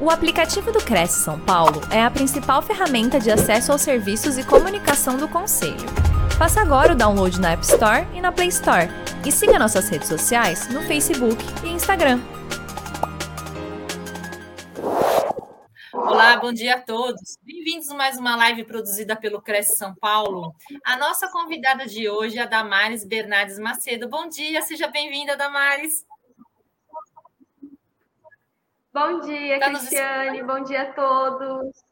O aplicativo do Cresce São Paulo é a principal ferramenta de acesso aos serviços e comunicação do Conselho. Faça agora o download na App Store e na Play Store. E siga nossas redes sociais no Facebook e Instagram. Olá, bom dia a todos. Bem-vindos a mais uma live produzida pelo Cresce São Paulo. A nossa convidada de hoje é a Damares Bernardes Macedo. Bom dia, seja bem-vinda, Damares. Bom dia, tá Cristiane. Bom dia a todos.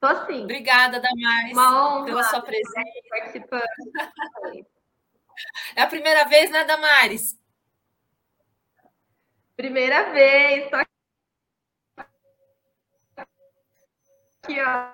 Tô sim. Obrigada, Damares, Uma honra pela sua presença. Participando. É a primeira vez, né, Damares? Primeira vez. Tô aqui, ó.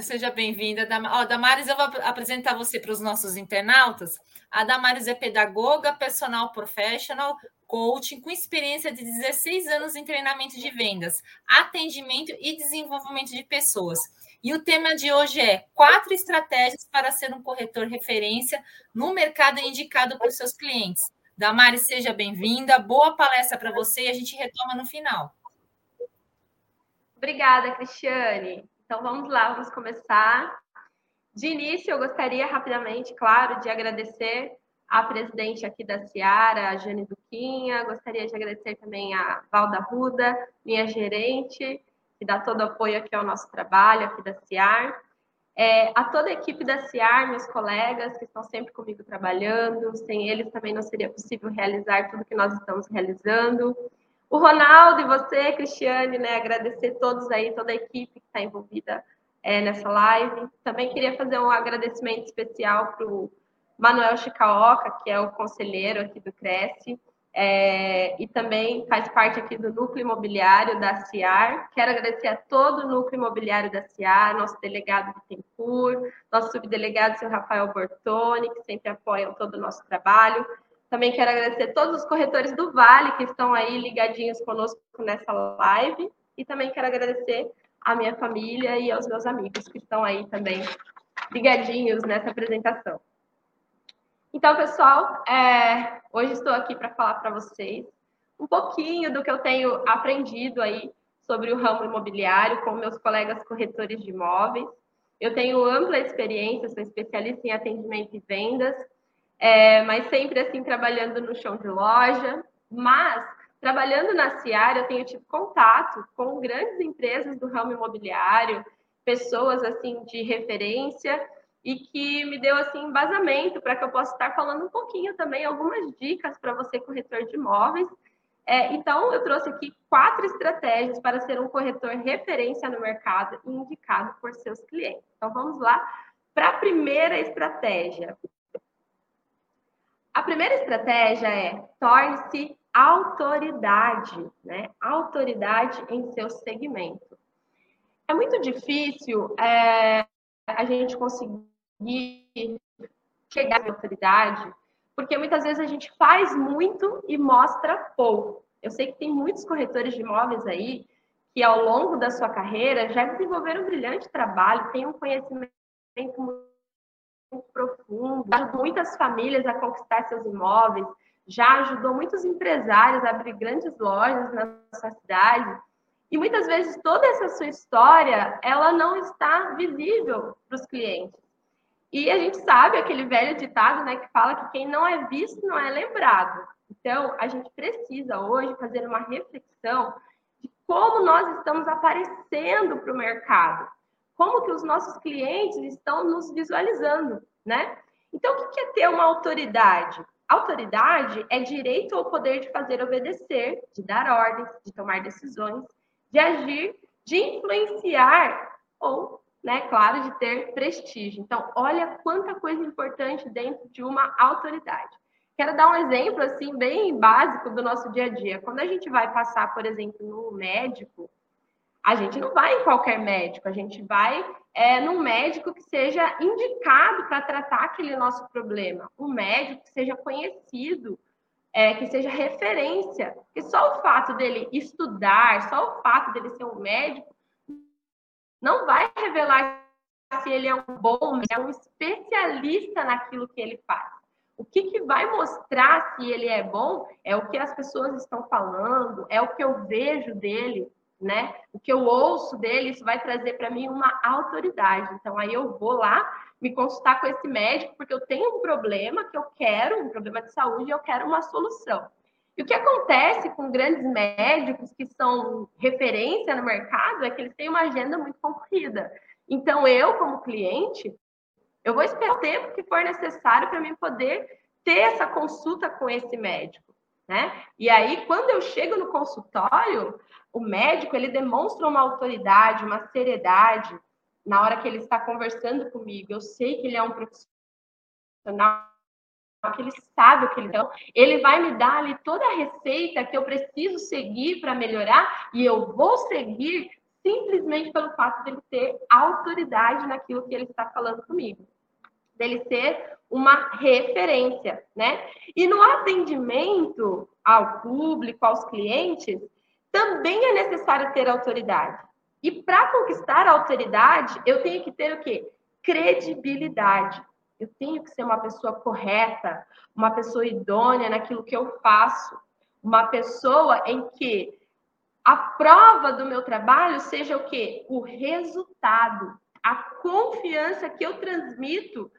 Seja bem-vinda, Damares. Eu vou apresentar você para os nossos internautas. A Damares é pedagoga, personal professional, coaching com experiência de 16 anos em treinamento de vendas, atendimento e desenvolvimento de pessoas. E o tema de hoje é quatro estratégias para ser um corretor referência no mercado indicado por seus clientes. Damares, seja bem-vinda. Boa palestra para você e a gente retoma no final. Obrigada, Cristiane. Então vamos lá, vamos começar. De início, eu gostaria rapidamente, claro, de agradecer a presidente aqui da Ciara, a Jane Duquinha. Gostaria de agradecer também a Valda Ruda, minha gerente, que dá todo o apoio aqui ao nosso trabalho aqui da Ciar. É, a toda a equipe da Ciar, meus colegas que estão sempre comigo trabalhando, sem eles também não seria possível realizar tudo que nós estamos realizando. O Ronaldo e você, Cristiane, né, agradecer todos aí, toda a equipe que está envolvida é, nessa live. Também queria fazer um agradecimento especial para o Manuel Chicaoca, que é o conselheiro aqui do Cresce, é, e também faz parte aqui do núcleo imobiliário da CIAR. Quero agradecer a todo o núcleo imobiliário da CIAR, nosso delegado Bittencourt, nosso subdelegado, seu Rafael Bortoni, que sempre apoiam todo o nosso trabalho. Também quero agradecer a todos os corretores do Vale que estão aí ligadinhos conosco nessa live. E também quero agradecer à minha família e aos meus amigos que estão aí também ligadinhos nessa apresentação. Então, pessoal, é, hoje estou aqui para falar para vocês um pouquinho do que eu tenho aprendido aí sobre o ramo imobiliário com meus colegas corretores de imóveis. Eu tenho ampla experiência, sou especialista em atendimento e vendas, é, mas sempre assim trabalhando no chão de loja. Mas trabalhando na Ciara, eu tenho tido contato com grandes empresas do ramo imobiliário, pessoas assim de referência e que me deu assim embasamento para que eu possa estar falando um pouquinho também algumas dicas para você corretor de imóveis. É, então eu trouxe aqui quatro estratégias para ser um corretor referência no mercado e indicado por seus clientes. Então vamos lá para a primeira estratégia. A primeira estratégia é torne-se autoridade, né? Autoridade em seu segmento. É muito difícil é, a gente conseguir chegar à autoridade, porque muitas vezes a gente faz muito e mostra pouco. Eu sei que tem muitos corretores de imóveis aí que ao longo da sua carreira já desenvolveram um brilhante trabalho, têm um conhecimento muito profundo, ajudou muitas famílias a conquistar seus imóveis, já ajudou muitos empresários a abrir grandes lojas na sua cidade. E muitas vezes toda essa sua história, ela não está visível para os clientes. E a gente sabe aquele velho ditado, né, que fala que quem não é visto não é lembrado. Então, a gente precisa hoje fazer uma reflexão de como nós estamos aparecendo para o mercado, como que os nossos clientes estão nos visualizando, né? Então, o que é ter uma autoridade? Autoridade é direito ou poder de fazer obedecer, de dar ordens, de tomar decisões, de agir, de influenciar ou né, claro, de ter prestígio. Então, olha quanta coisa importante dentro de uma autoridade. Quero dar um exemplo assim bem básico do nosso dia a dia. Quando a gente vai passar, por exemplo, no médico, a gente não vai em qualquer médico, a gente vai é, num médico que seja indicado para tratar aquele nosso problema, um médico que seja conhecido, é, que seja referência. Porque só o fato dele estudar, só o fato dele ser um médico, não vai revelar se ele é um bom, é um especialista naquilo que ele faz. O que, que vai mostrar se ele é bom é o que as pessoas estão falando, é o que eu vejo dele, né? O que eu ouço dele, isso vai trazer para mim uma autoridade. Então, aí eu vou lá me consultar com esse médico, porque eu tenho um problema que eu quero, um problema de saúde, e eu quero uma solução. E o que acontece com grandes médicos que são referência no mercado é que eles têm uma agenda muito concorrida. Então, eu, como cliente, eu vou esperar o tempo que for necessário para mim poder ter essa consulta com esse médico, né? E aí, quando eu chego no consultório, o médico, ele demonstra uma autoridade, uma seriedade na hora que ele está conversando comigo. Eu sei que ele é um profissional que ele sabe o que ele então ele vai me dar ali toda a receita que eu preciso seguir para melhorar e eu vou seguir simplesmente pelo fato dele ter autoridade naquilo que ele está falando comigo, dele ser uma referência, né? E no atendimento ao público, aos clientes, também é necessário ter autoridade. E para conquistar a autoridade, eu tenho que ter o quê? Credibilidade. Eu tenho que ser uma pessoa correta, uma pessoa idônea naquilo que eu faço, uma pessoa em que a prova do meu trabalho seja o quê? O resultado, a confiança que eu transmito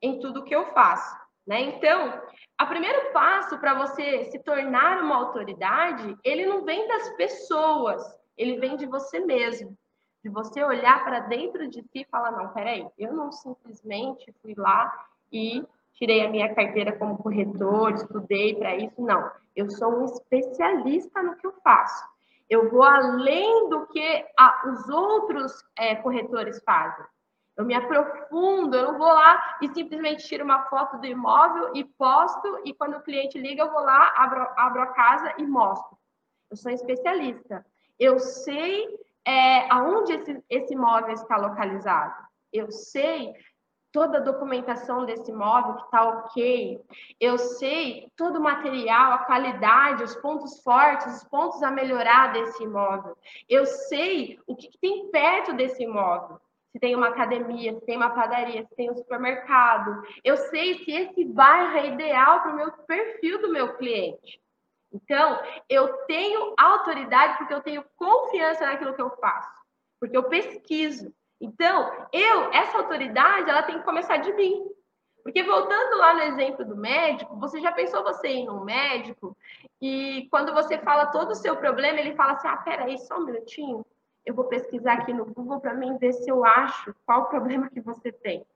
em tudo que eu faço, né? Então, o primeiro passo para você se tornar uma autoridade, ele não vem das pessoas, ele vem de você mesmo de você olhar para dentro de si e falar, não, peraí, eu não simplesmente fui lá e tirei a minha carteira como corretor, estudei para isso, não. Eu sou um especialista no que eu faço. Eu vou além do que a, os outros é, corretores fazem. Eu me aprofundo, eu não vou lá e simplesmente tiro uma foto do imóvel e posto, e quando o cliente liga, eu vou lá, abro, abro a casa e mostro. Eu sou especialista. Eu sei é, aonde esse, esse imóvel está localizado. Eu sei toda a documentação desse imóvel que está ok. Eu sei todo o material, a qualidade, os pontos fortes, os pontos a melhorar desse imóvel. Eu sei o que, que tem perto desse imóvel. Se tem uma academia, se tem uma padaria, se tem um supermercado. Eu sei se esse bairro é ideal para o meu perfil do meu cliente. Então, eu tenho autoridade porque eu tenho confiança naquilo que eu faço, porque eu pesquiso. Então, eu, essa autoridade, ela tem que começar de mim. Porque voltando lá no exemplo do médico, você já pensou você ir num médico e quando você fala todo o seu problema, ele fala assim: ah, peraí, só um minutinho, eu vou pesquisar aqui no Google para mim ver se eu acho qual o problema que você tem.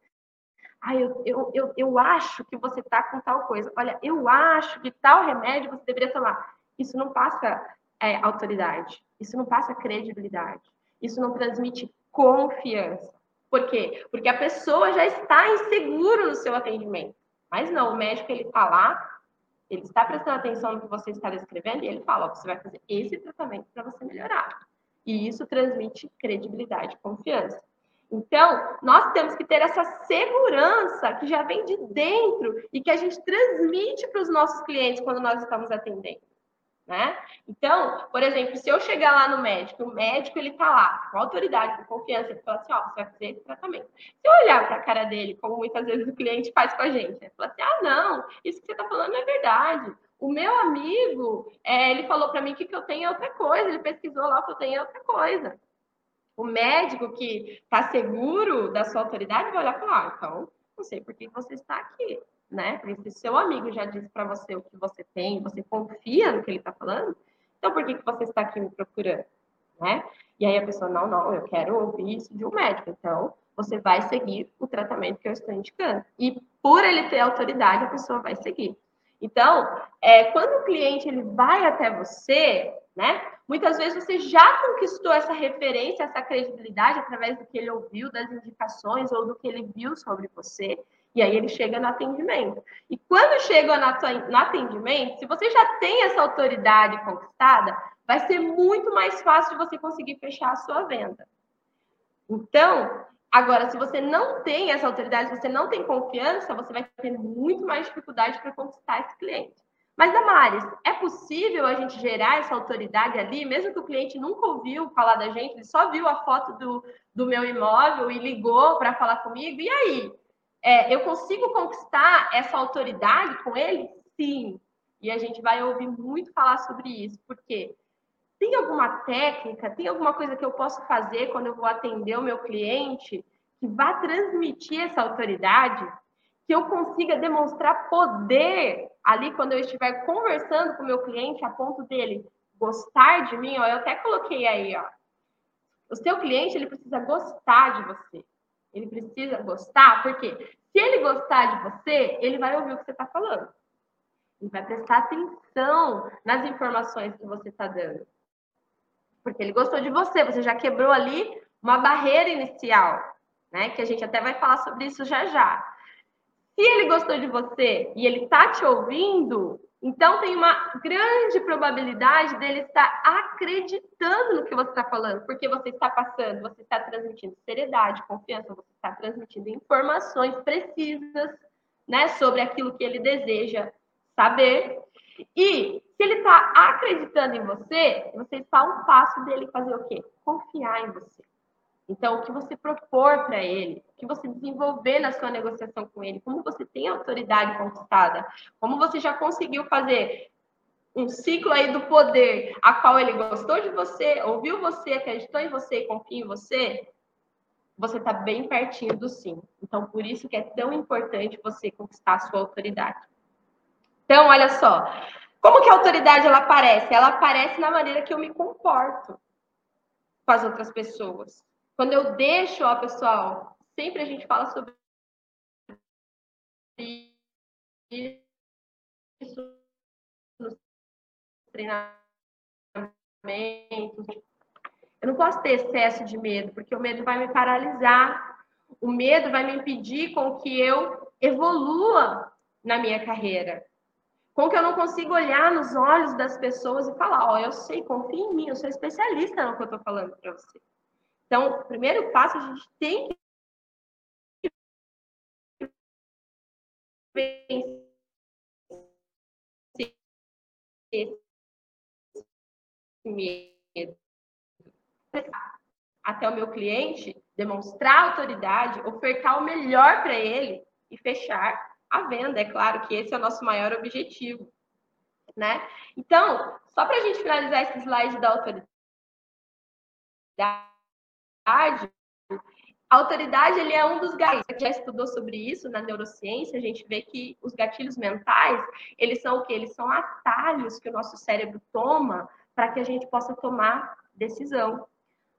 Ah, eu, eu, eu, eu acho que você está com tal coisa. Olha, eu acho que tal remédio você deveria tomar. Isso não passa é, autoridade. Isso não passa credibilidade. Isso não transmite confiança. Por quê? Porque a pessoa já está insegura no seu atendimento. Mas não, o médico ele está lá, ele está prestando atenção no que você está descrevendo e ele fala: ó, você vai fazer esse tratamento para você melhorar. E isso transmite credibilidade, confiança. Então, nós temos que ter essa segurança que já vem de dentro e que a gente transmite para os nossos clientes quando nós estamos atendendo. Né? Então, por exemplo, se eu chegar lá no médico, o médico ele está lá, com autoridade, com confiança, ele fala assim: ó, você vai fazer esse tratamento. Se eu olhar para a cara dele, como muitas vezes o cliente faz com a gente, ele fala assim: ah, não, isso que você está falando é verdade. O meu amigo, é, ele falou para mim que que eu tenho é outra coisa, ele pesquisou lá que eu tenho é outra coisa. O médico que está seguro da sua autoridade vai olhar e falar: ah, então, não sei por que você está aqui, né? Porque se seu amigo já disse para você o que você tem, você confia no que ele está falando, então por que, que você está aqui me procurando, né? E aí a pessoa: não, não, eu quero ouvir isso de um médico, então você vai seguir o tratamento que eu estou indicando. E por ele ter autoridade, a pessoa vai seguir. Então, é, quando o cliente ele vai até você, né? Muitas vezes você já conquistou essa referência, essa credibilidade através do que ele ouviu, das indicações ou do que ele viu sobre você. E aí ele chega no atendimento. E quando chega no atendimento, se você já tem essa autoridade conquistada, vai ser muito mais fácil de você conseguir fechar a sua venda. Então, agora, se você não tem essa autoridade, se você não tem confiança, você vai ter muito mais dificuldade para conquistar esse cliente. Mas, Damares, é possível a gente gerar essa autoridade ali, mesmo que o cliente nunca ouviu falar da gente, ele só viu a foto do, do meu imóvel e ligou para falar comigo, e aí? é, eu consigo conquistar essa autoridade com ele? Sim. E a gente vai ouvir muito falar sobre isso, porque tem alguma técnica, tem alguma coisa que eu posso fazer quando eu vou atender o meu cliente que vá transmitir essa autoridade, que eu consiga demonstrar poder ali quando eu estiver conversando com o meu cliente a ponto dele gostar de mim, ó, eu até coloquei aí, ó. O seu cliente, ele precisa gostar de você. Ele precisa gostar, porque se ele gostar de você, ele vai ouvir o que você está falando. Ele vai prestar atenção nas informações que você está dando porque ele gostou de você, você já quebrou ali uma barreira inicial, né? Que a gente até vai falar sobre isso já já. Se ele gostou de você e ele está te ouvindo, então tem uma grande probabilidade dele estar acreditando no que você está falando, porque você está passando, você está transmitindo seriedade, confiança, você está transmitindo informações precisas, né, sobre aquilo que ele deseja saber. E se ele está acreditando em você, você está um passo dele fazer o quê? Confiar em você. Então, o que você propor para ele, o que você desenvolver na sua negociação com ele, como você tem autoridade conquistada, como você já conseguiu fazer um ciclo aí do poder, a qual ele gostou de você, ouviu você, acreditou em você e confia em você, você está bem pertinho do sim. Então, por isso que é tão importante você conquistar a sua autoridade. Então, olha só, como que a autoridade ela aparece? Ela aparece na maneira que eu me comporto com as outras pessoas. Quando eu deixo, ó, pessoal, sempre a gente fala sobre isso nos treinamentos. Eu não posso ter excesso de medo, porque o medo vai me paralisar. O medo vai me impedir com que eu evolua na minha carreira com que eu não consigo olhar nos olhos das pessoas e falar, ó, oh, eu sei, confia em mim, eu sou especialista no que eu estou falando para você. Então, o primeiro passo, a gente tem que medo. Até o meu cliente demonstrar autoridade, ofertar o melhor para ele e fechar a venda. É claro que esse é o nosso maior objetivo, né? Então, só para a gente finalizar esse slide da autoridade, a autoridade ele é um dos gatilhos. Já estudou sobre isso na neurociência. A gente vê que os gatilhos mentais eles são o que? Eles são atalhos que o nosso cérebro toma para que a gente possa tomar decisão.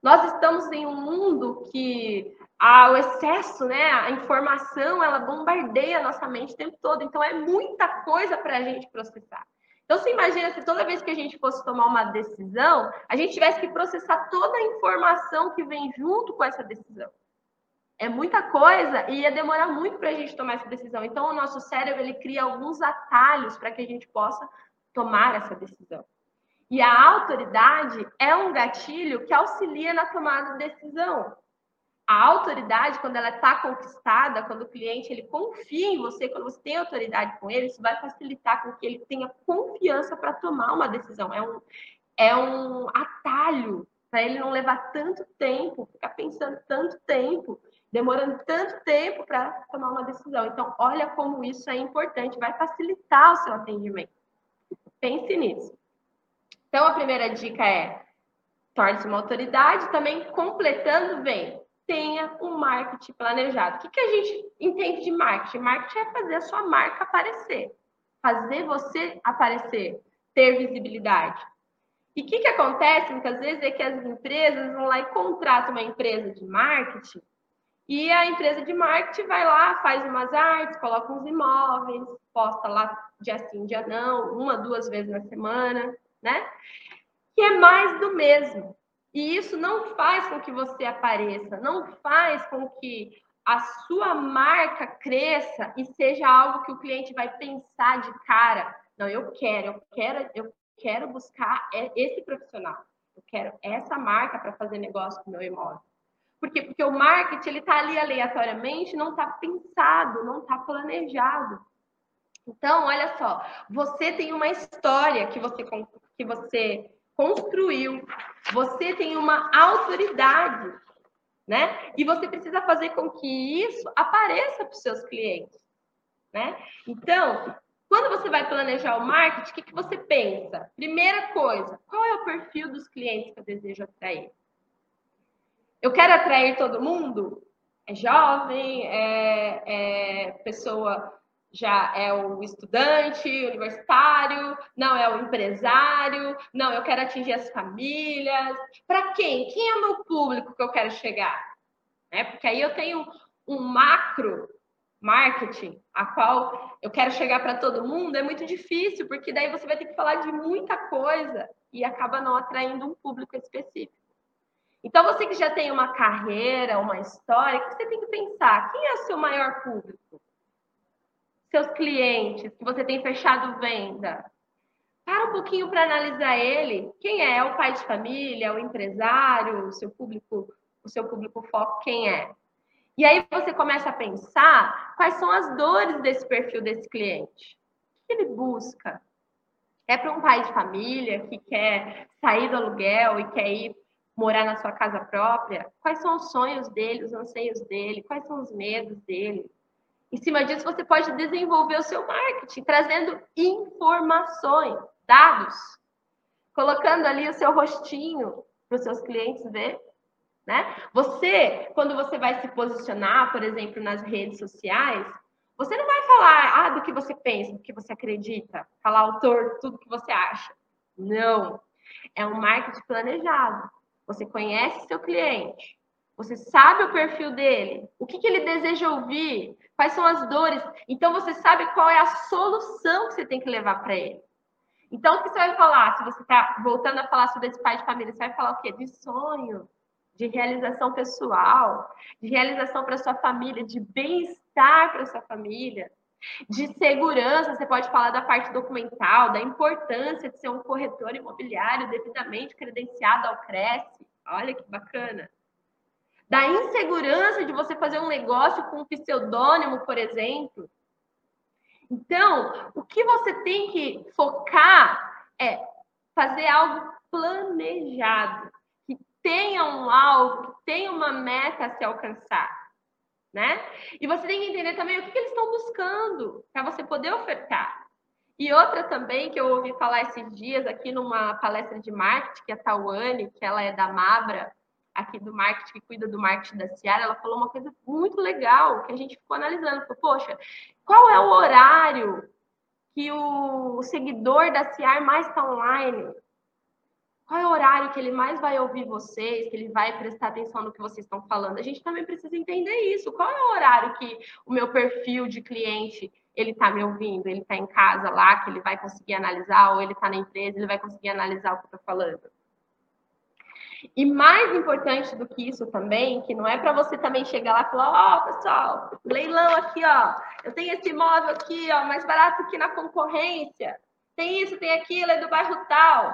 Nós estamos em um mundo que ah, o excesso, né, a informação, ela bombardeia a nossa mente o tempo todo. Então, é muita coisa para a gente processar. Então, você imagina se toda vez que a gente fosse tomar uma decisão, a gente tivesse que processar toda a informação que vem junto com essa decisão. É muita coisa e ia demorar muito para a gente tomar essa decisão. Então, o nosso cérebro ele cria alguns atalhos para que a gente possa tomar essa decisão. E a autoridade é um gatilho que auxilia na tomada de decisão. A autoridade, quando ela está conquistada, quando o cliente ele confia em você, quando você tem autoridade com ele, isso vai facilitar com que ele tenha confiança para tomar uma decisão. É um, é um atalho para ele não levar tanto tempo, ficar pensando tanto tempo, demorando tanto tempo para tomar uma decisão. Então, olha como isso é importante, vai facilitar o seu atendimento. Pense nisso. Então, a primeira dica é torne-se uma autoridade. Também, completando, vem tenha um marketing planejado. O que, que a gente entende de marketing? Marketing é fazer a sua marca aparecer, fazer você aparecer, ter visibilidade. E o que, que acontece muitas vezes é que as empresas vão lá e contratam uma empresa de marketing e a empresa de marketing vai lá, faz umas artes, coloca uns imóveis, posta lá dia sim, dia não, uma, duas vezes na semana né? Que é mais do mesmo. E isso não faz com que você apareça, não faz com que a sua marca cresça e seja algo que o cliente vai pensar de cara. Não, eu quero, eu quero, eu quero buscar esse profissional. Eu quero essa marca para fazer negócio com meu imóvel. Por quê? Porque o marketing ele está ali aleatoriamente, não está pensado, não está planejado. Então, olha só, você tem uma história que você que você construiu, você tem uma autoridade. né? E você precisa fazer com que isso apareça para os seus clientes, né? Então, quando você vai planejar o marketing, o que, que você pensa? Primeira coisa, qual é o perfil dos clientes que eu desejo atrair? Eu quero atrair todo mundo? É jovem, é, é pessoa já é o estudante universitário, não é o empresário, não, eu quero atingir as famílias. Para quem? Quem é o meu público que eu quero chegar? É, porque aí eu tenho um macro marketing, a qual eu quero chegar para todo mundo, é muito difícil, porque daí você vai ter que falar de muita coisa e acaba não atraindo um público específico. Então, você que já tem uma carreira, uma história, você tem que pensar: quem é o seu maior público? Seus clientes que você tem fechado venda, para um pouquinho para analisar ele. Quem é? É o pai de família, é o empresário, o seu público, o seu público foco, quem é? E aí você começa a pensar quais são as dores desse perfil desse cliente. O que ele busca? É para um pai de família que quer sair do aluguel e quer ir morar na sua casa própria? Quais são os sonhos dele, os anseios dele? Quais são os medos dele? Em cima disso, você pode desenvolver o seu marketing, trazendo informações, dados, colocando ali o seu rostinho para os seus clientes ver. Né? Você, quando você vai se posicionar, por exemplo, nas redes sociais, você não vai falar ah, do que você pensa, do que você acredita, falar autor, tudo que você acha. Não. É um marketing planejado. Você conhece seu cliente, você sabe o perfil dele, o que, que ele deseja ouvir, quais são as dores. Então você sabe qual é a solução que você tem que levar para ele. Então, o que você vai falar? Se você está voltando a falar sobre esse pai de família, você vai falar o quê? De sonho, de realização pessoal, de realização para sua família, de bem-estar para sua família, de segurança. Você pode falar da parte documental, da importância de ser um corretor imobiliário devidamente credenciado ao Cresce. Olha que bacana da insegurança de você fazer um negócio com um pseudônimo, por exemplo. Então, o que você tem que focar é fazer algo planejado, que tenha um alvo, que tenha uma meta a se alcançar, né? E você tem que entender também o que, que eles estão buscando para você poder ofertar. E outra também que eu ouvi falar esses dias aqui numa palestra de marketing, que é a Tawane, que ela é da Mabra, aqui do marketing, que cuida do marketing da Ciara, ela falou uma coisa muito legal, que a gente ficou analisando. Falou, poxa, qual é o horário que o seguidor da Ciara mais está online? Qual é o horário que ele mais vai ouvir vocês, que ele vai prestar atenção no que vocês estão falando? A gente também precisa entender isso. Qual é o horário que o meu perfil de cliente ele está me ouvindo? Ele está em casa lá, que ele vai conseguir analisar, ou ele está na empresa, ele vai conseguir analisar o que eu estou falando? E mais importante do que isso também, que não é para você também chegar lá e falar, ó, oh, pessoal, leilão aqui, ó, eu tenho esse imóvel aqui, ó, mais barato que na concorrência. Tem isso, tem aquilo, é do bairro tal.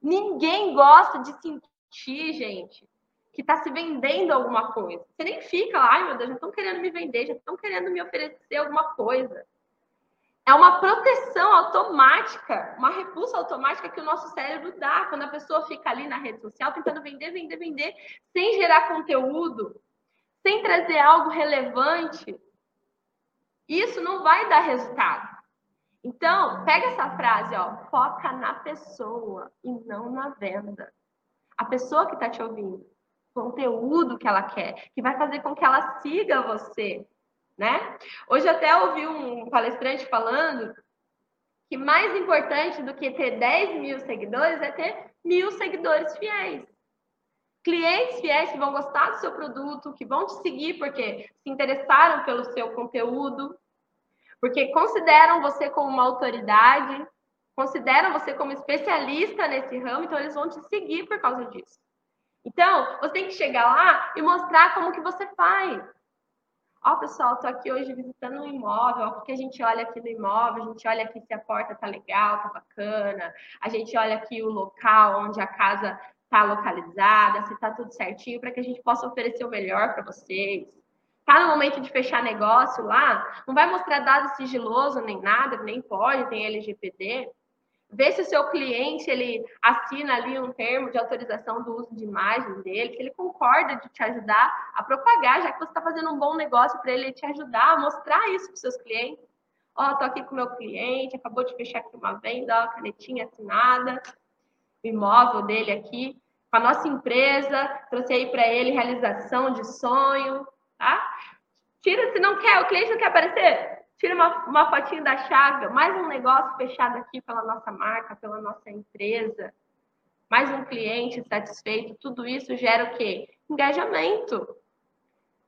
Ninguém gosta de sentir, gente, que está se vendendo alguma coisa. Você nem fica lá, ai meu Deus, já estão querendo me vender, já estão querendo me oferecer alguma coisa. É uma proteção automática, uma repulsa automática que o nosso cérebro dá quando a pessoa fica ali na rede social tentando vender, vender, vender, sem gerar conteúdo, sem trazer algo relevante. Isso não vai dar resultado. Então, pega essa frase, ó, foca na pessoa e não na venda. A pessoa que está te ouvindo, conteúdo que ela quer, que vai fazer com que ela siga você, né? Hoje até ouvi um palestrante falando que mais importante do que ter 10 mil seguidores é ter mil seguidores fiéis. Clientes fiéis que vão gostar do seu produto, que vão te seguir porque se interessaram pelo seu conteúdo, porque consideram você como uma autoridade, consideram você como especialista nesse ramo, então eles vão te seguir por causa disso. Então, você tem que chegar lá e mostrar como que você faz. Ó, pessoal, tô aqui hoje visitando um imóvel, o que a gente olha aqui no imóvel, a gente olha aqui se a porta tá legal, tá bacana, a gente olha aqui o local onde a casa tá localizada, se tá tudo certinho, para que a gente possa oferecer o melhor para vocês. Tá no momento de fechar negócio lá, não vai mostrar dado sigiloso nem nada, nem pode, tem LGPD, Ver se o seu cliente ele assina ali um termo de autorização do uso de imagem dele, que ele concorda de te ajudar a propagar, já que você está fazendo um bom negócio para ele te ajudar a mostrar isso para os seus clientes. Ó, oh, tô aqui com meu cliente, acabou de fechar aqui uma venda, ó, canetinha assinada, o imóvel dele aqui, com a nossa empresa, trouxe aí para ele realização de sonho, tá? Tira se não quer, o cliente não quer aparecer, tira uma, uma fotinho da chaga, mais um negócio fechado aqui pela nossa marca, pela nossa empresa, mais um cliente satisfeito, tudo isso gera o quê? Engajamento.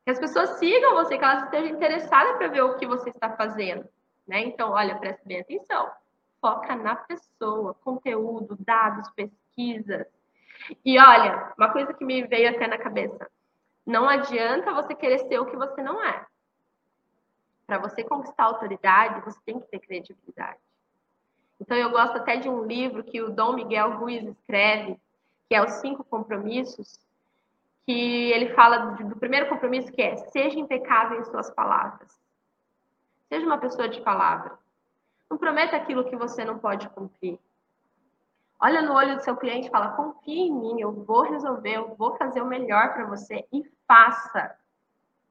Que as pessoas sigam você, que elas estejam interessadas para ver o que você está fazendo. Né? Então, olha, preste bem atenção. Foca na pessoa, conteúdo, dados, pesquisas. E olha, uma coisa que me veio até na cabeça. Não adianta você querer ser o que você não é. Para você conquistar autoridade, você tem que ter credibilidade. Então, eu gosto até de um livro que o Dom Miguel Ruiz escreve, que é Os Cinco Compromissos, que ele fala do primeiro compromisso, que é seja impecável em suas palavras. Seja uma pessoa de palavra. Não prometa aquilo que você não pode cumprir. Olha no olho do seu cliente e fala: confie em mim, eu vou resolver, eu vou fazer o melhor para você e faça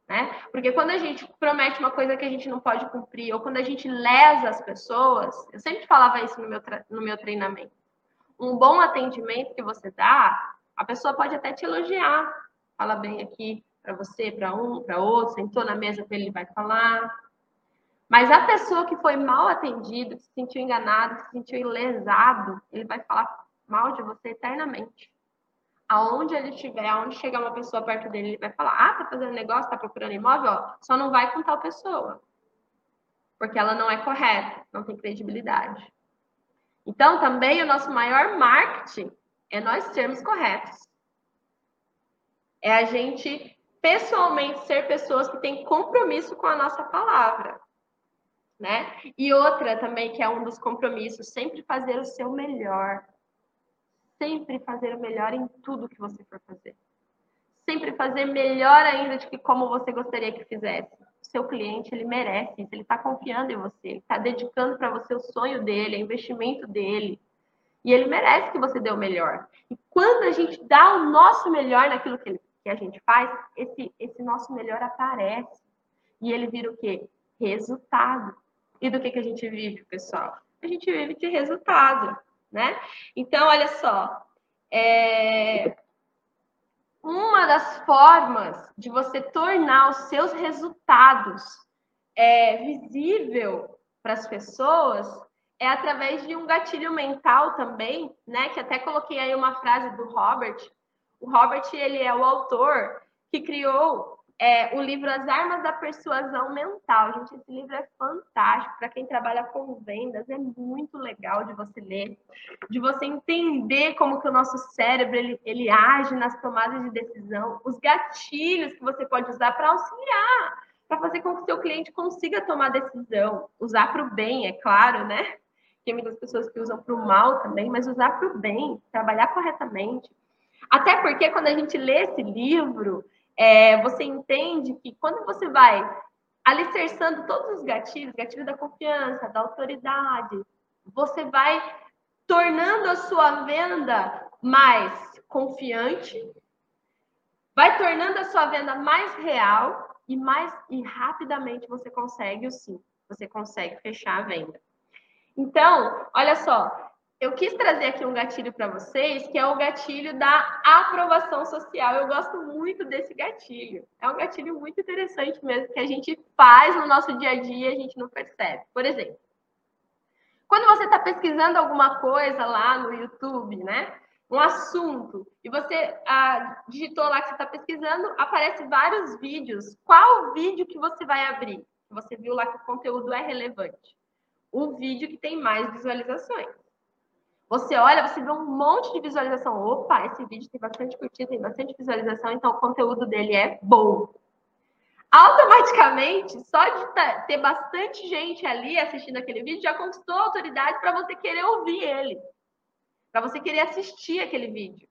né? Porque quando a gente promete uma coisa que a gente não pode cumprir, ou quando a gente lesa as pessoas, eu sempre falava isso no meu, no meu treinamento. Um bom atendimento que você dá, a pessoa pode até te elogiar. Fala bem aqui para você, para um, para outro, sentou na mesa com ele, vai falar. Mas a pessoa que foi mal atendido, que se sentiu enganado, que se sentiu lesado, ele vai falar mal de você eternamente aonde ele estiver, aonde chegar uma pessoa perto dele, ele vai falar: ah, tá fazendo negócio, tá procurando imóvel, ó, só não vai com tal pessoa. Porque ela não é correta, não tem credibilidade. Então, também o nosso maior marketing é nós sermos corretos. É a gente pessoalmente ser pessoas que têm compromisso com a nossa palavra. Né? E outra também que é um dos compromissos, sempre fazer o seu melhor sempre fazer o melhor em tudo que você for fazer. Sempre fazer melhor ainda do que como você gostaria que fizesse. O seu cliente, ele merece isso, ele está confiando em você, ele está dedicando para você o sonho dele, o investimento dele. E ele merece que você dê o melhor. E quando a gente dá o nosso melhor naquilo que, ele, que a gente faz, esse, esse nosso melhor aparece. E ele vira o quê? Resultado. E do que, que a gente vive, pessoal? A gente vive de resultado né? Então, olha só, é... uma das formas de você tornar os seus resultados é, visível para as pessoas é através de um gatilho mental também, né? Que até coloquei aí uma frase do Robert. O Robert ele é o autor que criou é, o livro As Armas da Persuasão Mental. Gente, esse livro é fantástico. Para quem trabalha com vendas, é muito legal de você ler, de você entender como que o nosso cérebro ele, ele age nas tomadas de decisão, os gatilhos que você pode usar para auxiliar, para fazer com que o seu cliente consiga tomar decisão, usar para o bem, é claro, né? Tem muitas pessoas que usam para o mal também, mas usar para o bem, trabalhar corretamente. Até porque quando a gente lê esse livro, é, você entende que quando você vai alicerçando todos os gatilhos, gatilho da confiança, da autoridade, você vai tornando a sua venda mais confiante, vai tornando a sua venda mais real e mais e rapidamente você consegue o sim, você consegue fechar a venda. Então, olha só, eu quis trazer aqui um gatilho para vocês, que é o gatilho da aprovação social. Eu gosto muito desse gatilho. É um gatilho muito interessante mesmo, que a gente faz no nosso dia a dia e a gente não percebe. Por exemplo, quando você está pesquisando alguma coisa lá no YouTube, né? Um assunto, e você ah, digitou lá que você está pesquisando, aparece vários vídeos. Qual vídeo que você vai abrir? Você viu lá que o conteúdo é relevante. O vídeo que tem mais visualizações. Você olha, você vê um monte de visualização. Opa, esse vídeo tem bastante curtida, tem bastante visualização, então o conteúdo dele é bom. Automaticamente, só de ter bastante gente ali assistindo aquele vídeo, já conquistou autoridade para você querer ouvir ele, para você querer assistir aquele vídeo.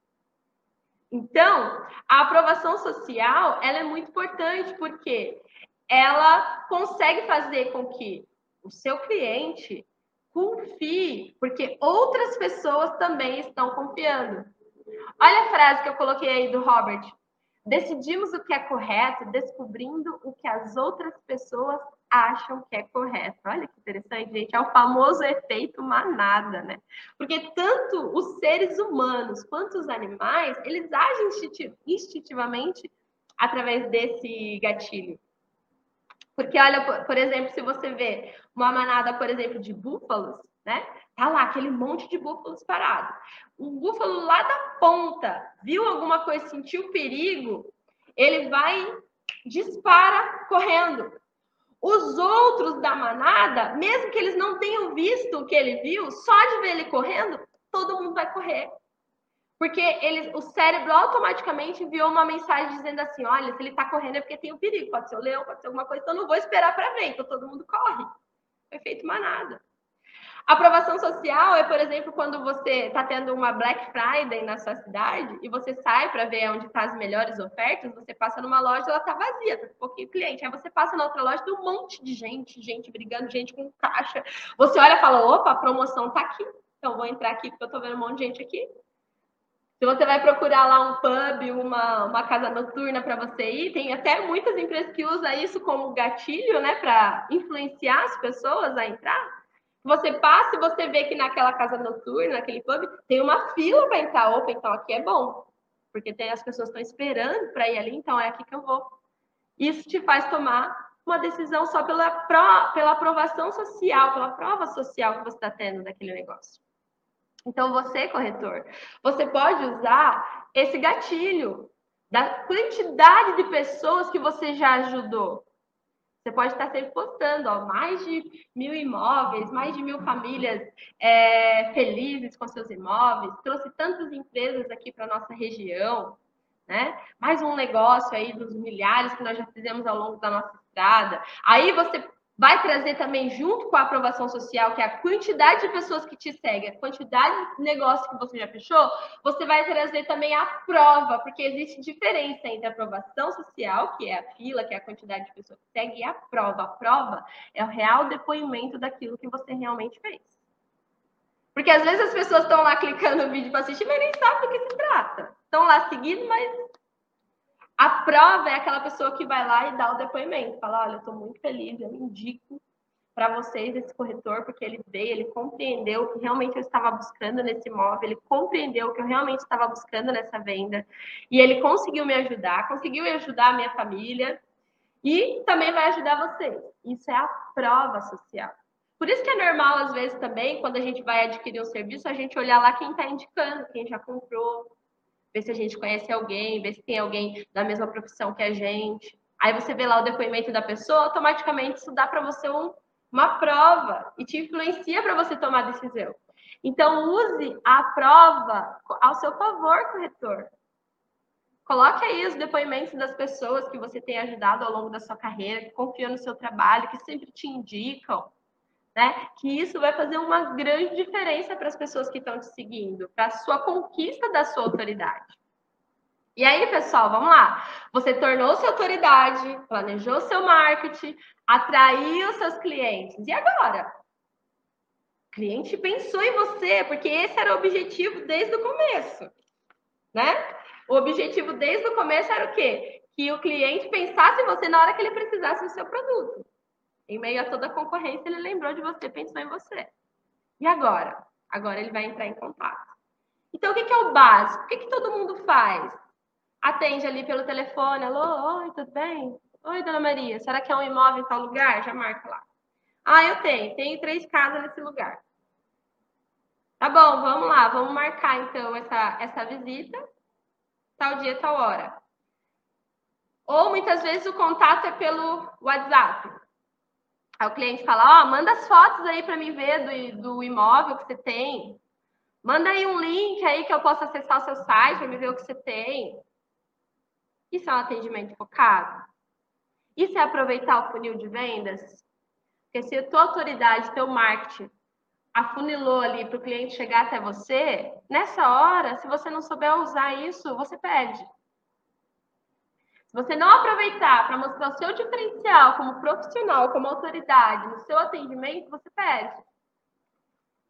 Então, a aprovação social ela é muito importante porque ela consegue fazer com que o seu cliente Confie, porque outras pessoas também estão confiando. Olha a frase que eu coloquei aí do Robert. Decidimos o que é correto, descobrindo o que as outras pessoas acham que é correto. Olha que interessante, gente. É o famoso efeito manada, né? Porque tanto os seres humanos quanto os animais, eles agem instintivamente através desse gatilho. Porque, olha, por exemplo, se você vê uma manada, por exemplo, de búfalos, né? Tá lá aquele monte de búfalos parado. O búfalo lá da ponta viu alguma coisa, sentiu perigo, ele vai dispara correndo. Os outros da manada, mesmo que eles não tenham visto o que ele viu, só de ver ele correndo, todo mundo vai correr. Porque ele, o cérebro automaticamente enviou uma mensagem dizendo assim: olha, se ele está correndo é porque tem um perigo, pode ser o leão, pode ser alguma coisa, então não vou esperar para ver, então todo mundo corre. Efeito manada. Aprovação social é, por exemplo, quando você está tendo uma Black Friday na sua cidade e você sai para ver onde estão tá as melhores ofertas, você passa numa loja ela está vazia, tem um pouquinho cliente. Aí você passa na outra loja, tem um monte de gente, gente brigando, gente com caixa. Você olha e fala: opa, a promoção está aqui, então vou entrar aqui porque eu estou vendo um monte de gente aqui. Se você vai procurar lá um pub, uma, uma casa noturna para você ir, tem até muitas empresas que usam isso como gatilho, né, para influenciar as pessoas a entrar. Você passa e você vê que naquela casa noturna, naquele pub, tem uma fila para entrar. Opa, então aqui é bom. Porque tem, as pessoas estão esperando para ir ali, então é aqui que eu vou. Isso te faz tomar uma decisão só pela, pela aprovação social, pela prova social que você está tendo daquele negócio. Então, você, corretor, você pode usar esse gatilho da quantidade de pessoas que você já ajudou. Você pode estar sempre postando, ó, mais de mil imóveis, mais de mil famílias é, felizes com seus imóveis, trouxe tantas empresas aqui para nossa região, né? Mais um negócio aí dos milhares que nós já fizemos ao longo da nossa estrada. Aí você vai trazer também, junto com a aprovação social, que é a quantidade de pessoas que te seguem, a quantidade de negócios que você já fechou, você vai trazer também a prova, porque existe diferença entre a aprovação social, que é a fila, que é a quantidade de pessoas que segue, e a prova. A prova é o real depoimento daquilo que você realmente fez. Porque às vezes as pessoas estão lá clicando no vídeo para assistir, mas nem sabem do que se trata. Estão lá seguindo, mas a prova é aquela pessoa que vai lá e dá o depoimento, fala: olha, eu estou muito feliz, eu indico para vocês esse corretor, porque ele veio, ele compreendeu o que realmente eu estava buscando nesse imóvel, ele compreendeu o que eu realmente estava buscando nessa venda, e ele conseguiu me ajudar, conseguiu ajudar a minha família, e também vai ajudar vocês. Isso é a prova social. Por isso que é normal, às vezes, também, quando a gente vai adquirir um serviço, a gente olhar lá quem está indicando, quem já comprou, ver se a gente conhece alguém, ver se tem alguém da mesma profissão que a gente. Aí você vê lá o depoimento da pessoa, automaticamente isso dá para você um, uma prova e te influencia para você tomar decisão. Então, use a prova ao seu favor, corretor. Coloque aí os depoimentos das pessoas que você tem ajudado ao longo da sua carreira, que confiam no seu trabalho, que sempre te indicam né? Que isso vai fazer uma grande diferença para as pessoas que estão te seguindo, para a sua conquista da sua autoridade. E aí, pessoal, vamos lá. Você tornou-se autoridade, planejou seu marketing, atraiu seus clientes. E agora? O cliente pensou em você, porque esse era o objetivo desde o começo, né? O objetivo desde o começo era o quê? Que o cliente pensasse em você na hora que ele precisasse do seu produto. Em meio a toda a concorrência, ele lembrou de você, pensou em você. E agora? Agora ele vai entrar em contato. Então, o que, é o básico? O que, que todo mundo faz? Atende ali pelo telefone, alô, oi, tudo bem? Oi, dona Maria, será que é um imóvel em tal lugar? Já marca lá. Ah, eu tenho, tenho três casas nesse lugar. Tá bom, vamos lá, vamos marcar então essa, essa visita, tal dia, tal hora. Ou muitas vezes o contato é pelo WhatsApp. Aí o cliente fala: Ó, oh, manda as fotos aí para mim ver do, do imóvel que você tem. Manda aí um link aí que eu possa acessar o seu site para me ver o que você tem. Isso é um atendimento focado? Isso é aproveitar o funil de vendas? Porque se a tua autoridade, teu marketing afunilou ali para o cliente chegar até você, nessa hora, se você não souber usar isso, você perde você não aproveitar para mostrar o seu diferencial como profissional, como autoridade no seu atendimento, você perde.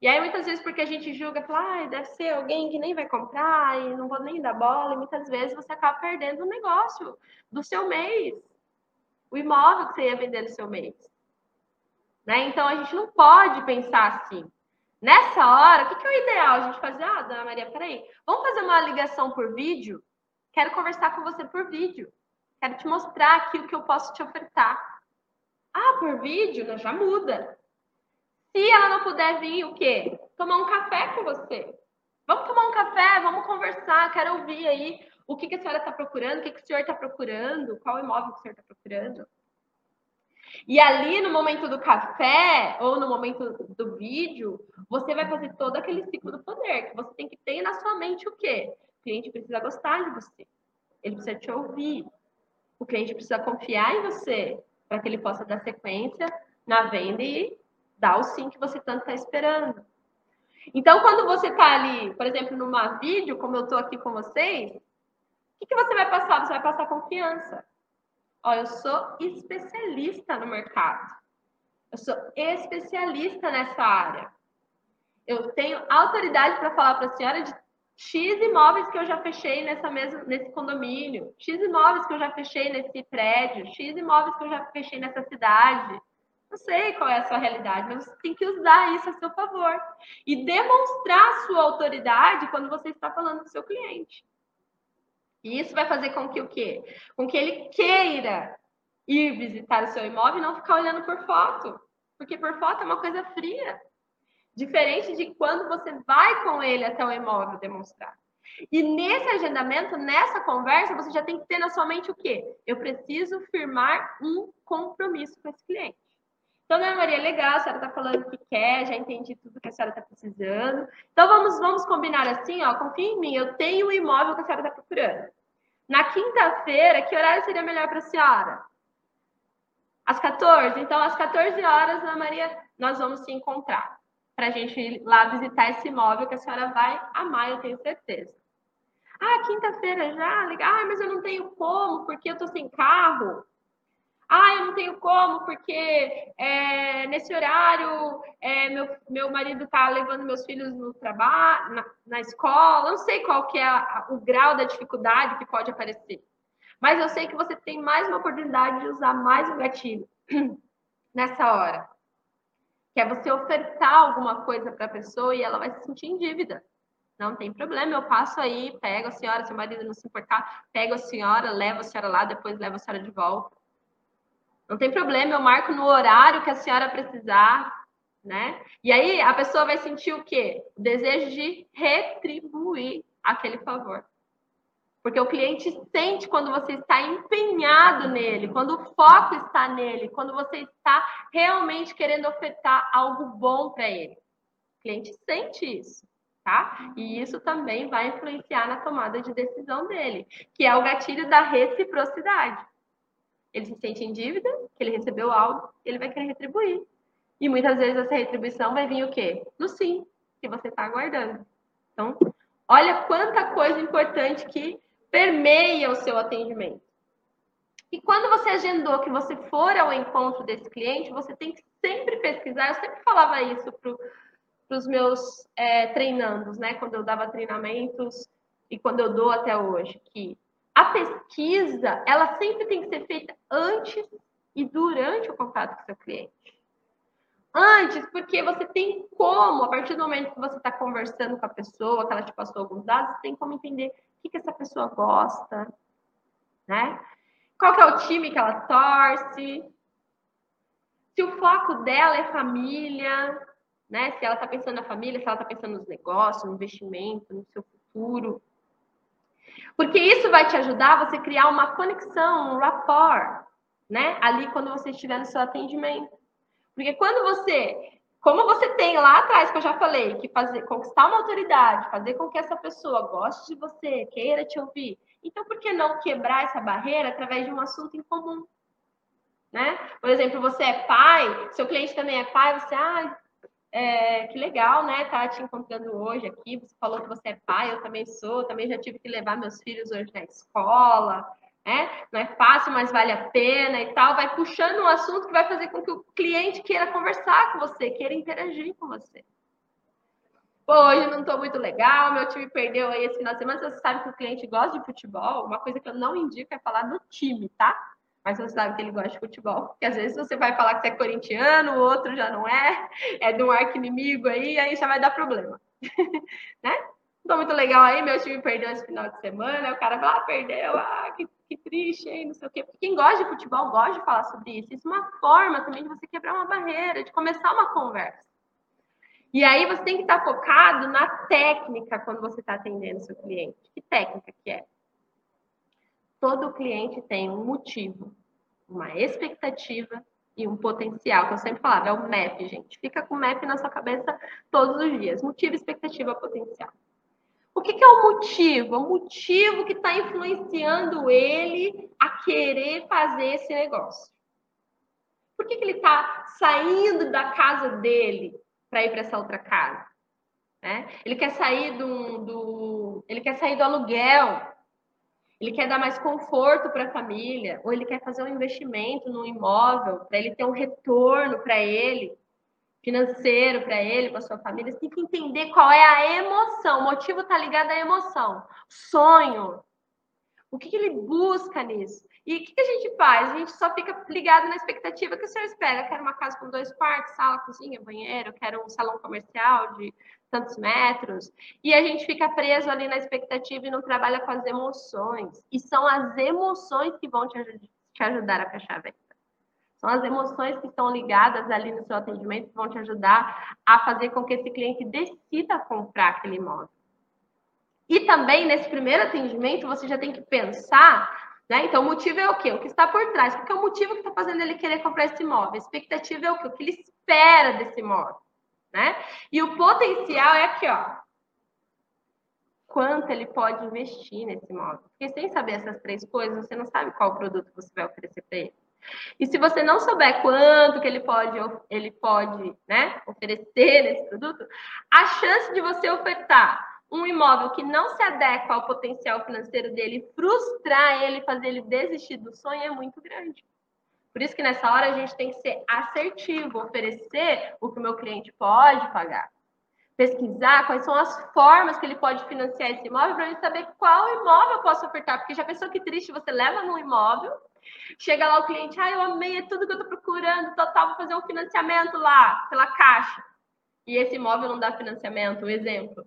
E aí, muitas vezes, porque a gente julga, fala, ah, deve ser alguém que nem vai comprar e não vou nem dar bola, e muitas vezes você acaba perdendo o negócio do seu mês, o imóvel que você ia vender no seu mês. Né? Então, a gente não pode pensar assim. Nessa hora, o que, que é o ideal? A gente fazer, ah, dona Maria, peraí, vamos fazer uma ligação por vídeo? Quero conversar com você por vídeo. Quero te mostrar aqui o que eu posso te ofertar. Ah, por vídeo? Já muda. Se ela não puder vir, o quê? Tomar um café com você. Vamos tomar um café, vamos conversar, quero ouvir aí o que, que a senhora está procurando, o que, que o senhor está procurando, qual imóvel que o senhor está procurando. E ali no momento do café ou no momento do vídeo, você vai fazer todo aquele ciclo do poder, que você tem que ter na sua mente o quê? O cliente precisa gostar de você. Ele precisa te ouvir. O cliente precisa confiar em você para que ele possa dar sequência na venda e dar o sim que você tanto está esperando. Então, quando você está ali, por exemplo, numa vídeo, como eu estou aqui com vocês, o que, que você vai passar? Você vai passar confiança. Ó, eu sou especialista no mercado. Eu sou especialista nessa área. Eu tenho autoridade para falar para a senhora de X imóveis que eu já fechei nessa mesma, nesse condomínio, X imóveis que eu já fechei nesse prédio, X imóveis que eu já fechei nessa cidade. Não sei qual é a sua realidade, mas você tem que usar isso a seu favor e demonstrar sua autoridade quando você está falando com seu cliente. E isso vai fazer com que o quê? Com que ele queira ir visitar o seu imóvel e não ficar olhando por foto, porque por foto é uma coisa fria, diferente de quando você vai com ele até o imóvel demonstrar. E nesse agendamento, nessa conversa, você já tem que ter na sua mente o quê? Eu preciso firmar um compromisso com esse cliente. Então, Dona Maria, legal, a senhora está falando que quer, já entendi tudo que a senhora está precisando. Então, vamos, vamos combinar assim, ó, confia em mim, eu tenho o imóvel que a senhora está procurando. Na quinta-feira, que horário seria melhor para a senhora? Às 14? Então, às 14 horas, Dona Maria, nós vamos se encontrar para a gente ir lá visitar esse imóvel que a senhora vai amar, eu tenho certeza. Ah, quinta-feira já? Legal. Ah, mas eu não tenho como, porque eu estou sem carro. Ah, eu não tenho como, porque é, nesse horário é, meu, meu marido está levando meus filhos no trabalho, na, na, escola. Não sei qual que é a, o grau da dificuldade que pode aparecer. Mas eu sei que você tem mais uma oportunidade de usar mais um gatilho nessa hora. Que é você ofertar alguma coisa para a pessoa e ela vai se sentir em dívida. Não tem problema, eu passo aí, pego a senhora, se o marido não se importar, pego a senhora, levo a senhora lá, depois levo a senhora de volta não tem problema, eu marco no horário que a senhora precisar, né? E aí a pessoa vai sentir o quê? O desejo de retribuir aquele favor. Porque o cliente sente quando você está empenhado nele, quando o foco está nele, quando você está realmente querendo ofertar algo bom para ele. O cliente sente isso, tá? E isso também vai influenciar na tomada de decisão dele, que é o gatilho da reciprocidade ele se sente em dívida, que ele recebeu algo, ele vai querer retribuir. E muitas vezes essa retribuição vai vir o quê? No sim, que você está aguardando. Então, olha quanta coisa importante que permeia o seu atendimento. E quando você agendou que você for ao encontro desse cliente, você tem que sempre pesquisar. Eu sempre falava isso para os meus é, treinandos, né? Quando eu dava treinamentos e quando eu dou até hoje, que a pesquisa, ela sempre tem que ser feita antes e durante o contato com o seu cliente. Antes, porque você tem como, a partir do momento que você está conversando com a pessoa, que ela te passou alguns dados, você tem como entender que, que essa pessoa gosta, né? Qual que é o time que ela torce, se o foco dela é família, né? Se ela está pensando na família, se ela está pensando nos negócios, no investimento, no seu futuro. Porque isso vai te ajudar a você criar uma conexão, um rapport, né? Ali quando você estiver no seu atendimento. Porque quando você, como você tem lá atrás, que eu já falei, que fazer, conquistar uma autoridade, fazer com que essa pessoa goste de você, queira te ouvir. Então, por que não quebrar essa barreira através de um assunto em comum? Né? Por exemplo, você é pai, seu cliente também é pai, você, ah, é, que legal, né? Tá te encontrando hoje aqui. Você falou que você é pai, eu também sou. Também já tive que levar meus filhos hoje na escola. Né? Não é fácil, mas vale a pena e tal. Vai puxando um assunto que vai fazer com que o cliente queira conversar com você, queira interagir com você. Pô, hoje não estou muito legal, meu time perdeu aí esse final de semana. Você sabe que o cliente gosta de futebol. Uma coisa que eu não indico é falar do time, tá? Mas você sabe que ele gosta de futebol. Porque às vezes você vai falar que você é corintiano, o outro já não é, é de um arco inimigo aí, aí já vai dar problema. né? Não tô muito legal aí, meu time perdeu esse final de semana, o cara fala, ah, perdeu, ah, que, que triste, hein, não sei o quê. Quem gosta de futebol gosta de falar sobre isso. Isso é uma forma também de você quebrar uma barreira, de começar uma conversa. E aí você tem que estar focado na técnica quando você está atendendo seu cliente. Que técnica que é? Todo cliente tem um motivo, uma expectativa e um potencial, que eu sempre falava, é o MAP, gente. Fica com o MAP na sua cabeça todos os dias. Motivo, expectativa, potencial. O que, que é o motivo? O motivo que está influenciando ele a querer fazer esse negócio. Por que, que ele está saindo da casa dele para ir para essa outra casa. Né? Ele quer sair do, do, ele quer sair do aluguel, ele quer dar mais conforto para a família, ou ele quer fazer um investimento no imóvel para ele ter um retorno para ele, financeiro para ele, para sua família. Você tem que entender qual é a emoção. O motivo está ligado à emoção, sonho. O que, que ele busca nisso? E o que, que, a gente faz? A gente só fica ligado na expectativa que o senhor espera. Eu quero uma casa com dois quartos, sala, cozinha, banheiro, quero um salão comercial de tantos metros. E a gente fica preso ali na expectativa e não trabalha com as emoções. E são as emoções que vão te, ajudar a fechar a venda. São as emoções que estão ligadas ali no seu atendimento vão te ajudar a fazer com que esse cliente decida comprar aquele imóvel. E também, nesse primeiro atendimento, você já tem que pensar né? Então, o motivo é o quê? O que está por trás. Porque é o motivo que está fazendo ele querer comprar esse imóvel. A expectativa é o quê? O que ele espera desse imóvel. Né? E o potencial é aqui, ó. Quanto ele pode investir nesse imóvel. Porque sem saber essas três coisas, você não sabe qual produto você vai oferecer para ele. E se você não souber quanto que ele pode, ele pode né, oferecer nesse produto, a chance de você ofertar um imóvel que não se adequa ao potencial financeiro dele, frustrar ele, fazer ele desistir do sonho é muito grande. Por isso que nessa hora a gente tem que ser assertivo, oferecer o que o meu cliente pode pagar. Pesquisar quais são as formas que ele pode financiar esse imóvel para gente saber qual imóvel eu posso ofertar. Porque já pensou que triste você leva num imóvel, chega lá o cliente, ah, eu amei, é tudo que eu estou procurando, total, vou fazer um financiamento lá, pela caixa. E esse imóvel não dá financiamento, um exemplo.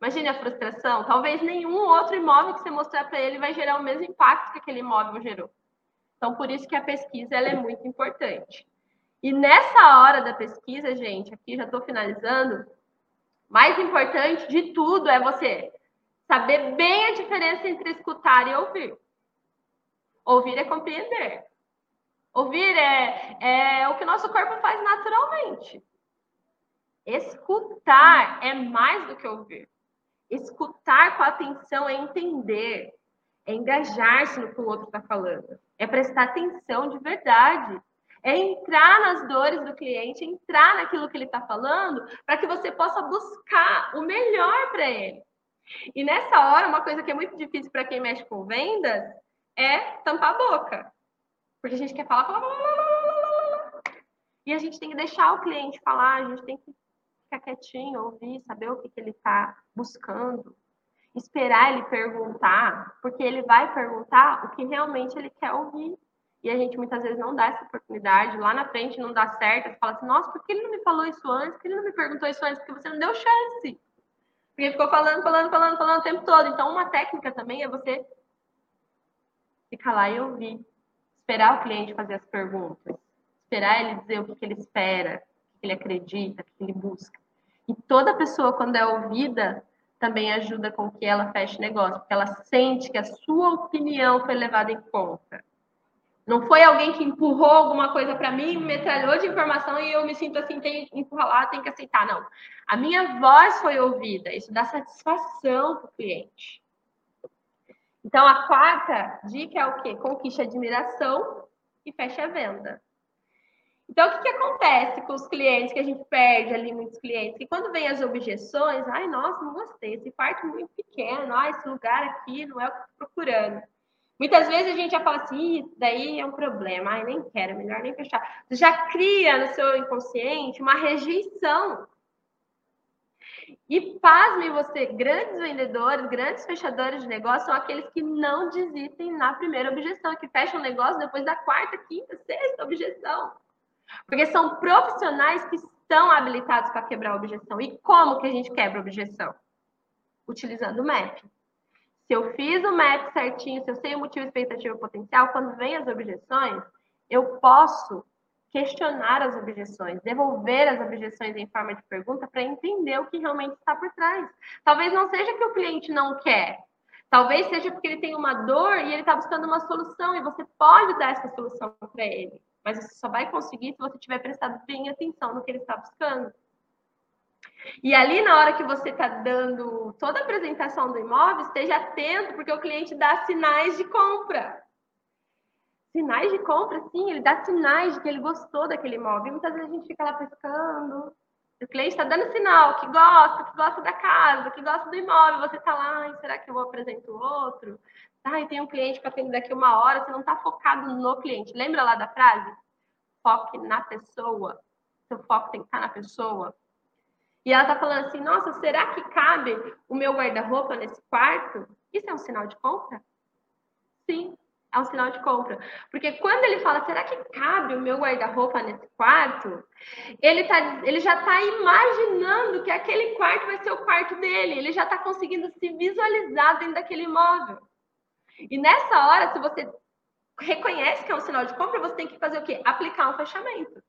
Imagine a frustração. Talvez nenhum outro imóvel que você mostrar para ele vai gerar o mesmo impacto que aquele imóvel gerou. Então, por isso que a pesquisa ela é muito importante. E nessa hora da pesquisa, gente, aqui já estou finalizando, mais importante de tudo é você saber bem a diferença entre escutar e ouvir. Ouvir é compreender. Ouvir é, é o que nosso corpo faz naturalmente. Escutar é mais do que ouvir. Escutar com atenção é entender, é engajar-se no que o outro está falando, é prestar atenção de verdade, é entrar nas dores do cliente, entrar naquilo que ele está falando, para que você possa buscar o melhor para ele. E nessa hora, uma coisa que é muito difícil para quem mexe com vendas é tampar a boca. Porque a gente quer falar, falar, e a gente tem que deixar o cliente falar, a gente tem que ficar quietinho, ouvir, saber o que, que ele está buscando, esperar ele perguntar, porque ele vai perguntar o que realmente ele quer ouvir. E a gente muitas vezes não dá essa oportunidade, lá na frente não dá certo, você fala assim, nossa, por que ele não me falou isso antes? Por que ele não me perguntou isso antes? Porque você não deu chance. Porque ficou falando, falando, falando, falando o tempo todo. Então, uma técnica também é você ficar lá e ouvir. Esperar o cliente fazer as perguntas. Esperar ele dizer o que, ele espera, que ele acredita, que ele busca. E toda pessoa, quando é ouvida, também ajuda com que ela feche negócio, porque ela sente que a sua opinião foi levada em conta. Não foi alguém que empurrou alguma coisa para mim, me metralhou de informação e eu me sinto assim, tem que empurrar tem que aceitar. Não. A minha voz foi ouvida. Isso dá satisfação para o cliente. Então, a quarta dica é o quê? Conquiste admiração e feche a venda. Então, o que, que acontece com os clientes, que a gente perde ali muitos clientes? Que quando vem as objeções, ai, nossa, não gostei, esse quarto é muito pequeno, ai, esse lugar aqui não é o que estou procurando. Muitas vezes a gente já fala assim, isso daí é um problema, ai, nem quero, é melhor nem fechar. Já cria no seu inconsciente uma rejeição. E pasme você, grandes vendedores, grandes fechadores de negócio são aqueles que não desistem na primeira objeção, que fecham o negócio depois da quarta, quinta, sexta objeção. Porque são profissionais que estão habilitados para quebrar a objeção. E como que a gente quebra a objeção? Utilizando o MAP. Se eu fiz o MAP certinho, se eu sei o motivo, expectativa potencial, quando vem as objeções, eu posso questionar as objeções, devolver as objeções em forma de pergunta para entender o que realmente está por trás. Talvez não seja que o cliente não quer, talvez seja porque ele tem uma dor e ele está buscando uma solução e você pode dar essa solução para ele, mas você só vai conseguir se você tiver prestado bem atenção no que ele está buscando. E ali, na hora que você está dando toda a apresentação do imóvel, esteja atento, porque o cliente dá sinais de compra sinais de compra, sim, ele dá sinais de que ele gostou daquele imóvel. Muitas vezes a gente fica lá pescando. O cliente está dando sinal que gosta, que gosta da casa, que gosta do imóvel. Você está lá, será que eu vou apresentar outro? Ah, e tem um cliente para atender daqui uma hora, você não está focado no cliente. Lembra lá da frase? Foque na pessoa. Seu foco tem que estar tá na pessoa. E ela está falando assim: nossa, será que cabe o meu guarda-roupa nesse quarto? Isso é um sinal de compra? Sim, é um sinal de compra. Porque quando ele fala, será que cabe o meu guarda-roupa nesse quarto? Ele, tá, ele já está imaginando que aquele quarto vai ser o quarto dele. Ele já está conseguindo se visualizar dentro daquele imóvel. E nessa hora, se você reconhece que é um sinal de compra, você tem que fazer o quê? Aplicar um fechamento.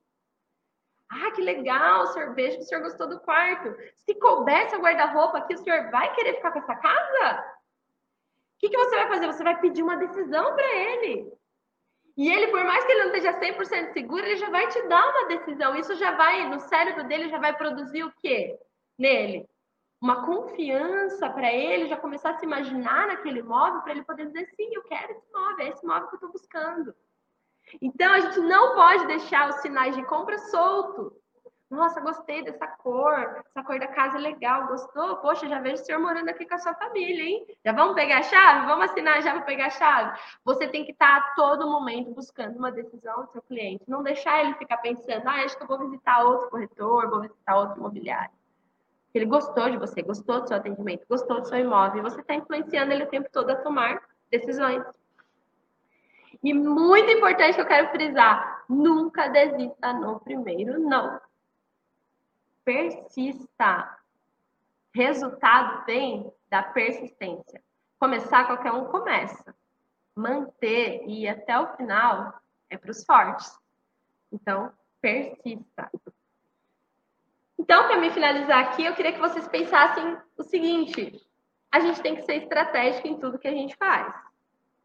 Ah, que legal, senhor, vejo que o senhor gostou do quarto. Se coubesse o guarda-roupa aqui, o senhor vai querer ficar com essa casa? Que, que você vai fazer? Você vai pedir uma decisão para ele. E ele, por mais que ele não esteja 100% seguro, ele já vai te dar uma decisão. Isso já vai, no cérebro dele, já vai produzir o quê? Nele? Uma confiança para ele já começar a se imaginar naquele imóvel, para ele poder dizer: sim, eu quero esse imóvel, é esse imóvel que eu estou buscando. Então, a gente não pode deixar os sinais de compra soltos. Nossa, gostei dessa cor, essa cor da casa é legal, gostou? Poxa, já vejo o senhor morando aqui com a sua família, hein? Já vamos pegar a chave? Vamos assinar já para pegar a chave? Você tem que estar a todo momento buscando uma decisão do seu cliente. Não deixar ele ficar pensando, ah, acho que eu vou visitar outro corretor, vou visitar outro imobiliário. Ele gostou de você, gostou do seu atendimento, gostou do seu imóvel, você está influenciando ele o tempo todo a tomar decisões. E muito importante que eu quero frisar: nunca desista no primeiro não persista. Resultado vem da persistência. Começar, qualquer um começa. Manter e ir até o final é para os fortes. Então, persista. Então, para me finalizar aqui, eu queria que vocês pensassem o seguinte: a gente tem que ser estratégico em tudo que a gente faz.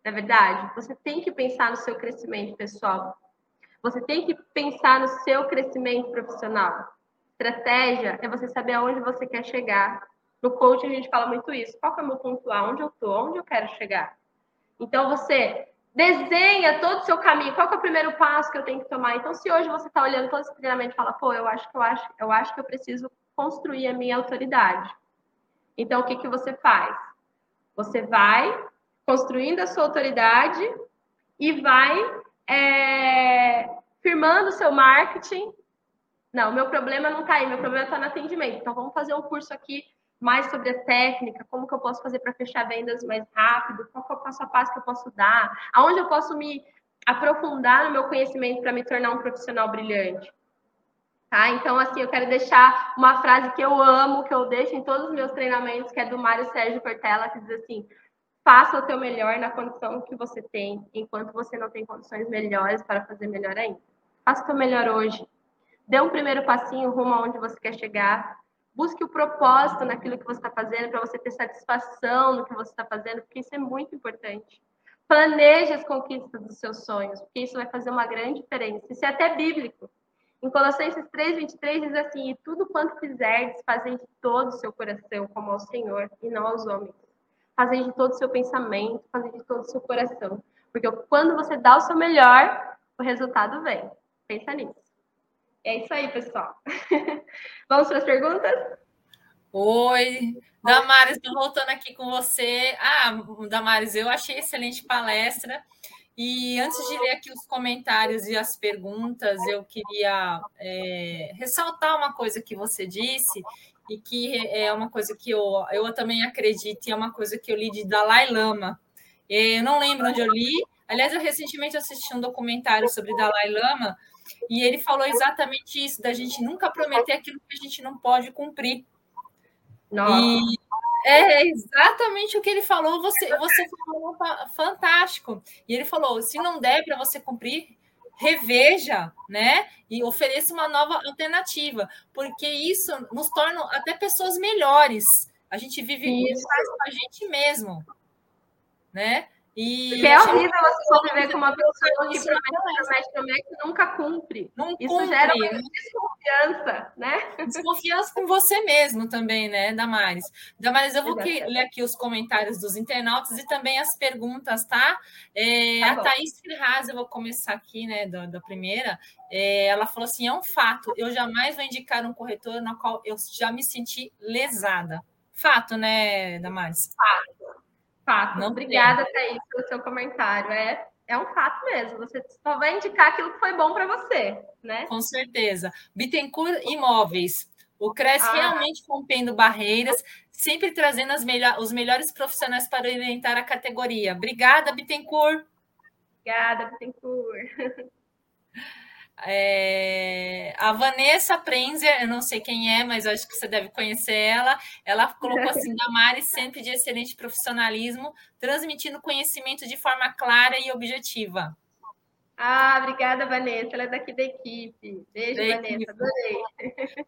Na é verdade, você tem que pensar no seu crescimento pessoal. Você tem que pensar no seu crescimento profissional. Estratégia é você saber aonde você quer chegar. No coaching a gente fala muito isso. Qual é o meu ponto A? Onde eu estou? Onde eu quero chegar? Então você desenha todo o seu caminho. Qual é o primeiro passo que eu tenho que tomar? Então, se hoje você está olhando todo esse treinamento e fala, pô, eu acho que eu acho, eu acho que eu preciso construir a minha autoridade. Então, o que, que você faz? Você vai construindo a sua autoridade e vai é, firmando o seu marketing não, meu problema não está aí, meu problema está no atendimento. Então, vamos fazer um curso aqui mais sobre a técnica, como que eu posso fazer para fechar vendas mais rápido, qual é o passo a passo que eu posso dar, aonde eu posso me aprofundar no meu conhecimento para me tornar um profissional brilhante. Tá? Então, assim, eu quero deixar uma frase que eu amo, que eu deixo em todos os meus treinamentos, que é do Mário Sérgio Cortella, que diz assim: faça o teu melhor na condição que você tem, enquanto você não tem condições melhores para fazer melhor ainda. Faça o teu melhor hoje, Dê um primeiro passinho rumo aonde você quer chegar. Busque o propósito naquilo que você está fazendo, para você ter satisfação no que você está fazendo, porque isso é muito importante. Planeje as conquistas dos seus sonhos, porque isso vai fazer uma grande diferença. Isso é até bíblico. Em Colossenses 3, 23 diz assim: E tudo quanto fizerdes, fazem de todo o seu coração, como ao Senhor e não aos homens. Fazem de todo o seu pensamento, fazem de todo o seu coração. Porque quando você dá o seu melhor, o resultado vem. Pensa nisso. É isso aí, pessoal. Vamos para as perguntas? Oi, Damares, estou voltando aqui com você. Ah, Damares, eu achei excelente palestra. E antes de ler aqui os comentários e as perguntas, eu queria é, ressaltar uma coisa que você disse, e que é uma coisa que eu, eu também acredito, e é uma coisa que eu li de Dalai Lama. Eu não lembro onde eu li, aliás, eu recentemente assisti um documentário sobre Dalai Lama, e ele falou exatamente isso, da gente nunca prometer aquilo que a gente não pode cumprir. Nossa. E é exatamente o que ele falou, você, você falou fantástico. E ele falou: se não der para você cumprir, reveja, né? E ofereça uma nova alternativa, porque isso nos torna até pessoas melhores. A gente vive isso com a gente mesmo, né? E Porque é horrível você conviver com uma pessoa que promete, promete, e nunca cumpre. Não Isso cumpre. gera uma desconfiança, né? Desconfiança com você mesmo também, né, Damares? Damares, eu vou ler aqui os comentários dos internautas e também as perguntas, tá? É, tá a Thaís Ferraz, eu vou começar aqui, né, da, da primeira. É, ela falou assim: é um fato, eu jamais vou indicar um corretor na qual eu já me senti lesada. Fato, né, Damares? Fato. Fato. Não Obrigada, tem. Thaís, pelo seu comentário. É, é um fato mesmo. Você só vai indicar aquilo que foi bom para você, né? Com certeza. Bittencourt Imóveis. O Cresce ah. realmente rompendo barreiras, sempre trazendo melhor, os melhores profissionais para orientar a categoria. Obrigada, Bittencourt. Obrigada, Bittencourt. É, a Vanessa Prenzer, eu não sei quem é, mas acho que você deve conhecer ela. Ela colocou assim: Damari, sempre de excelente profissionalismo, transmitindo conhecimento de forma clara e objetiva. Ah, obrigada, Vanessa. Ela é daqui da equipe. Beijo, da Vanessa. Equipe. Adorei.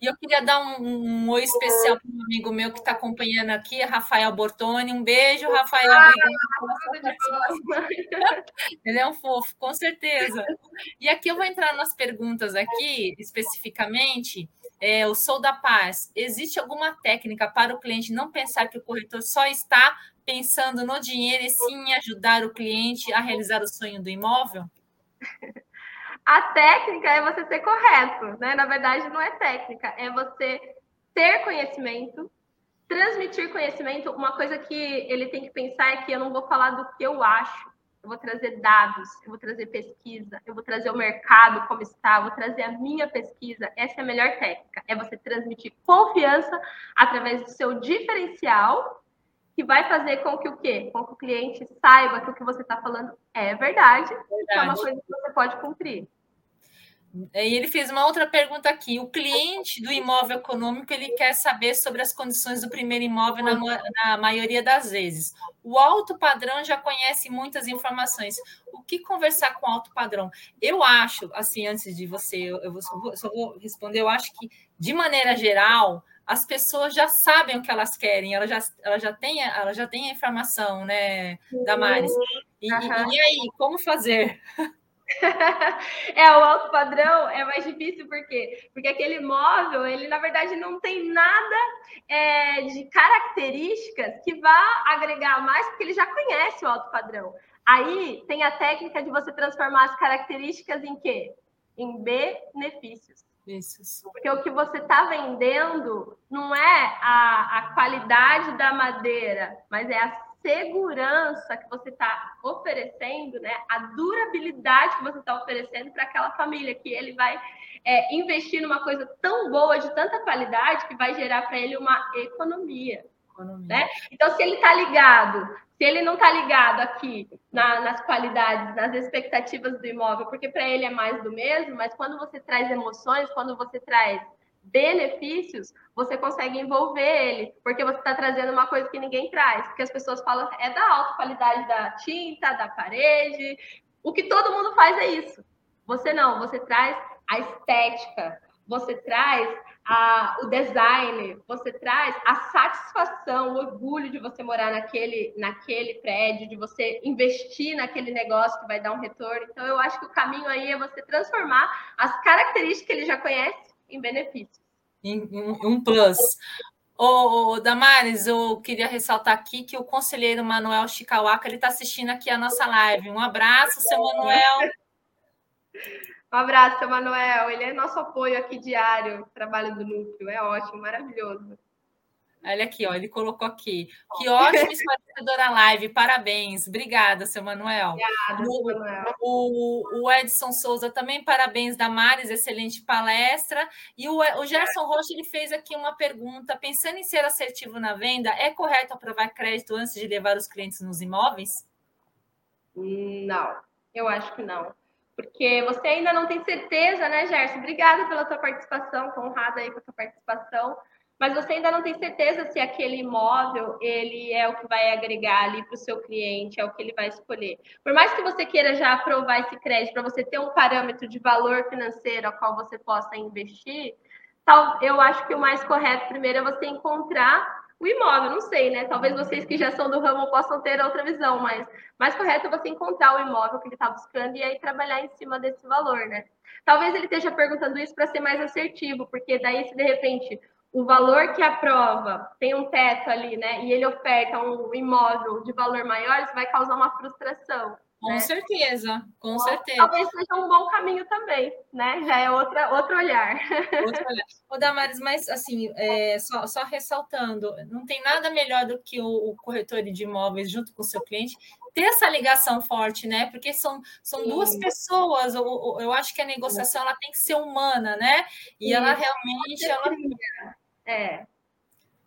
E eu queria dar um, um oi especial para um amigo meu que está acompanhando aqui, Rafael Bortoni. Um beijo, Rafael. Ah, Ele é um fofo, com certeza. E aqui eu vou entrar nas perguntas aqui, especificamente. É, o Sou da Paz. Existe alguma técnica para o cliente não pensar que o corretor só está pensando no dinheiro e sim ajudar o cliente a realizar o sonho do imóvel? A técnica é você ser correto, né? Na verdade, não é técnica, é você ter conhecimento, transmitir conhecimento. Uma coisa que ele tem que pensar é que eu não vou falar do que eu acho, eu vou trazer dados, eu vou trazer pesquisa, eu vou trazer o mercado como está, eu vou trazer a minha pesquisa. Essa é a melhor técnica, é você transmitir confiança através do seu diferencial que vai fazer com que o quê? Com que o cliente saiba que o que você está falando é verdade, verdade, é uma coisa que você pode cumprir. E ele fez uma outra pergunta aqui. O cliente do imóvel econômico ele quer saber sobre as condições do primeiro imóvel na, na maioria das vezes. O alto padrão já conhece muitas informações. O que conversar com alto padrão? Eu acho, assim, antes de você, eu, eu vou, só vou responder. Eu acho que, de maneira geral, as pessoas já sabem o que elas querem, elas já, ela já têm ela já tem a informação, né, Damares? E, uhum. e, e aí, como fazer? é, o alto padrão é mais difícil, por quê? Porque aquele imóvel, ele na verdade não tem nada é, de características que vá agregar mais, porque ele já conhece o alto padrão. Aí tem a técnica de você transformar as características em quê? Em benefícios. Isso. Porque o que você está vendendo não é a, a qualidade da madeira, mas é a segurança que você está oferecendo, né? A durabilidade que você está oferecendo para aquela família, que ele vai é, investir numa coisa tão boa, de tanta qualidade, que vai gerar para ele uma economia. economia. Né? Então, se ele está ligado se ele não está ligado aqui na, nas qualidades, nas expectativas do imóvel, porque para ele é mais do mesmo, mas quando você traz emoções, quando você traz benefícios, você consegue envolver ele, porque você está trazendo uma coisa que ninguém traz, porque as pessoas falam é da alta qualidade da tinta, da parede, o que todo mundo faz é isso. Você não, você traz a estética, você traz a, o design, você traz a satisfação, o orgulho de você morar naquele, naquele prédio, de você investir naquele negócio que vai dar um retorno. Então, eu acho que o caminho aí é você transformar as características que ele já conhece em benefícios. Em, um plus. Ô, ô, Damares, eu queria ressaltar aqui que o conselheiro Manuel Chicauaca ele está assistindo aqui a nossa live. Um abraço, seu Manuel. Um abraço, seu Manuel. Ele é nosso apoio aqui diário, trabalho do núcleo. É ótimo, maravilhoso. Olha aqui, ó, ele colocou aqui. Que ótima esclarecedora live, parabéns. Obrigada, seu Manuel. Obrigada, o, Manuel. O, o, Edson Souza também, parabéns, Damares, excelente palestra. E o, o Gerson Rocha, ele fez aqui uma pergunta, pensando em ser assertivo na venda, é correto aprovar crédito antes de levar os clientes nos imóveis? Não, eu acho que não. Porque você ainda não tem certeza, né, Gerson? Obrigada pela tua participação, honrada aí com a tua participação mas você ainda não tem certeza se aquele imóvel ele é o que vai agregar ali para o seu cliente, é o que ele vai escolher. Por mais que você queira já aprovar esse crédito para você ter um parâmetro de valor financeiro a qual você possa investir, eu acho que o mais correto primeiro é você encontrar o imóvel, não sei, né? Talvez vocês que já são do ramo possam ter outra visão, mas mais correto é você encontrar o imóvel que ele está buscando e aí trabalhar em cima desse valor, né? Talvez ele esteja perguntando isso para ser mais assertivo, porque daí se de repente o valor que aprova tem um teto ali, né? E ele oferta um imóvel de valor maior, isso vai causar uma frustração. Com né? certeza, com então, certeza. Talvez seja um bom caminho também, né? Já é outra, outro olhar. Outro olhar. Ô, Damares, mas assim, é, só, só ressaltando, não tem nada melhor do que o, o, corretor de imóveis junto com o seu cliente ter essa ligação forte, né? Porque são, são duas pessoas. Eu, eu acho que a negociação ela tem que ser humana, né? E Sim. ela realmente. Ela... É.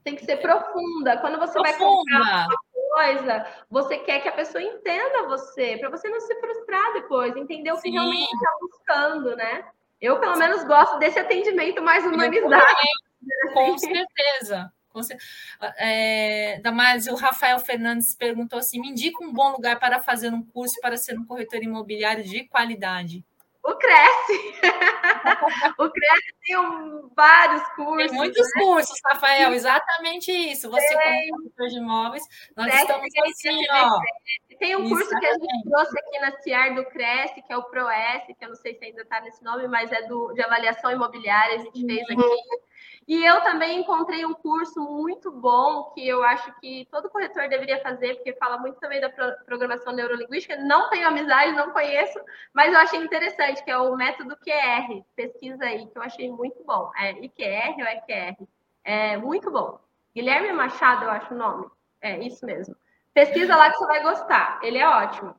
Tem que ser profunda. Quando você profunda. vai comprar coisa, você quer que a pessoa entenda você, para você não se frustrar depois, entender o que Sim. realmente está buscando, né? Eu, pelo menos, gosto desse atendimento mais humanizado. Com certeza. Com certeza. É, Damares, o Rafael Fernandes perguntou assim: me indica um bom lugar para fazer um curso para ser um corretor imobiliário de qualidade. O Cresce. o Cresce tem um, vários cursos. Tem muitos né? cursos, Rafael, exatamente isso. Você, tem. como corretor de imóveis, nós Cresce estamos assim, ó. Tem um curso que a gente trouxe aqui na CIAR do Cresce, que é o ProS, que eu não sei se ainda está nesse nome, mas é do, de avaliação imobiliária, a gente fez uhum. aqui. E eu também encontrei um curso muito bom que eu acho que todo corretor deveria fazer, porque fala muito também da programação neurolinguística. Não tenho amizade, não conheço, mas eu achei interessante, que é o método QR. Pesquisa aí, que eu achei muito bom. É IQR ou EQR? É muito bom. Guilherme Machado, eu acho o nome. É isso mesmo. Pesquisa lá que você vai gostar. Ele é ótimo.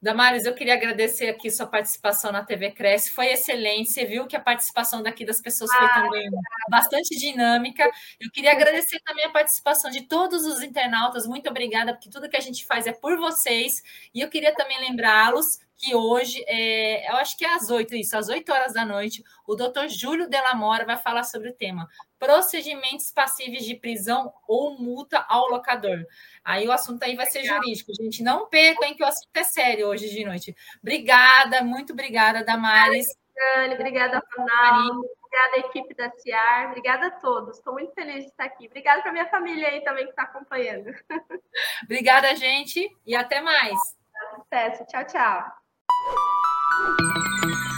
Damares, eu queria agradecer aqui sua participação na TV Cresce, foi excelente. Você viu que a participação daqui das pessoas foi ah, também bastante dinâmica. Eu queria agradecer também a participação de todos os internautas. Muito obrigada, porque tudo que a gente faz é por vocês. E eu queria também lembrá-los que hoje, é, eu acho que é às oito, isso, às oito horas da noite, o doutor Júlio Delamora vai falar sobre o tema procedimentos passíveis de prisão ou multa ao locador. Aí o assunto aí vai ser jurídico, gente. Não percam, hein, que o assunto é sério hoje de noite. Obrigada, muito obrigada, Damares. Obrigada, obrigada, Ronaldo. Obrigada, equipe da CIAR. Obrigada a todos. Estou muito feliz de estar aqui. Obrigada para minha família aí também que está acompanhando. Obrigada, gente, e até mais. Sucesso. Tchau, tchau. Thank you.